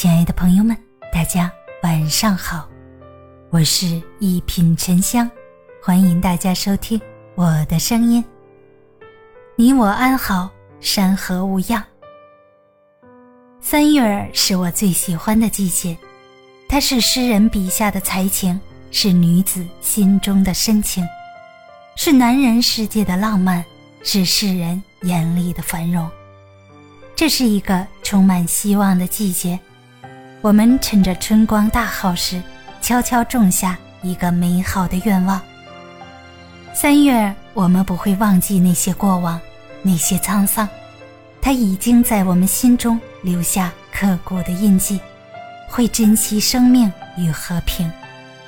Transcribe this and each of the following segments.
亲爱的朋友们，大家晚上好，我是一品沉香，欢迎大家收听我的声音。你我安好，山河无恙。三月儿是我最喜欢的季节，它是诗人笔下的才情，是女子心中的深情，是男人世界的浪漫，是世人眼里的繁荣。这是一个充满希望的季节，我们趁着春光大好时，悄悄种下一个美好的愿望。三月，我们不会忘记那些过往，那些沧桑，它已经在我们心中留下刻骨的印记。会珍惜生命与和平，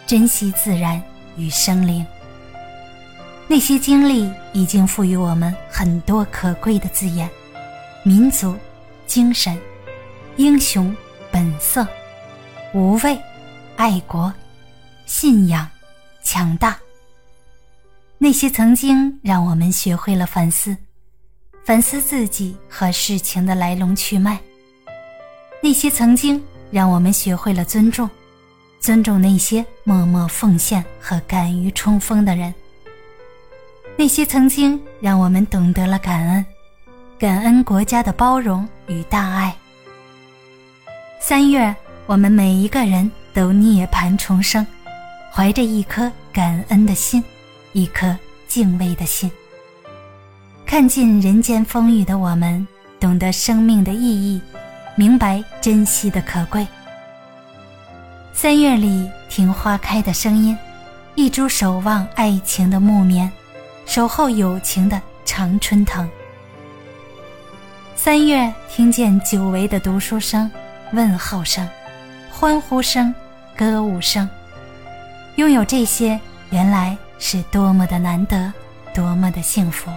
珍惜自然与生灵。那些经历已经赋予我们很多可贵的字眼。民族精神、英雄本色、无畏、爱国、信仰、强大。那些曾经让我们学会了反思，反思自己和事情的来龙去脉。那些曾经让我们学会了尊重，尊重那些默默奉献和敢于冲锋的人。那些曾经让我们懂得了感恩。感恩国家的包容与大爱。三月，我们每一个人都涅槃重生，怀着一颗感恩的心，一颗敬畏的心。看尽人间风雨的我们，懂得生命的意义，明白珍惜的可贵。三月里，听花开的声音，一株守望爱情的木棉，守候友情的常春藤。三月，听见久违的读书声、问候声、欢呼声、歌舞声，拥有这些，原来是多么的难得，多么的幸福。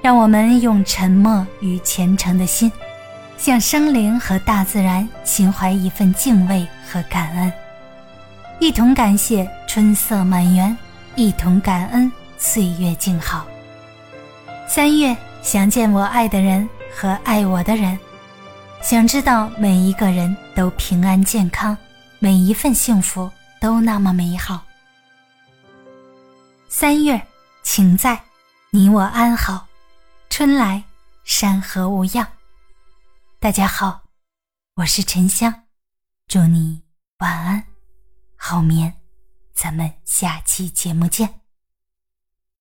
让我们用沉默与虔诚的心，向生灵和大自然心怀一份敬畏和感恩，一同感谢春色满园，一同感恩岁月静好。三月。想见我爱的人和爱我的人，想知道每一个人都平安健康，每一份幸福都那么美好。三月，请在，你我安好，春来山河无恙。大家好，我是沉香，祝你晚安，好眠，咱们下期节目见。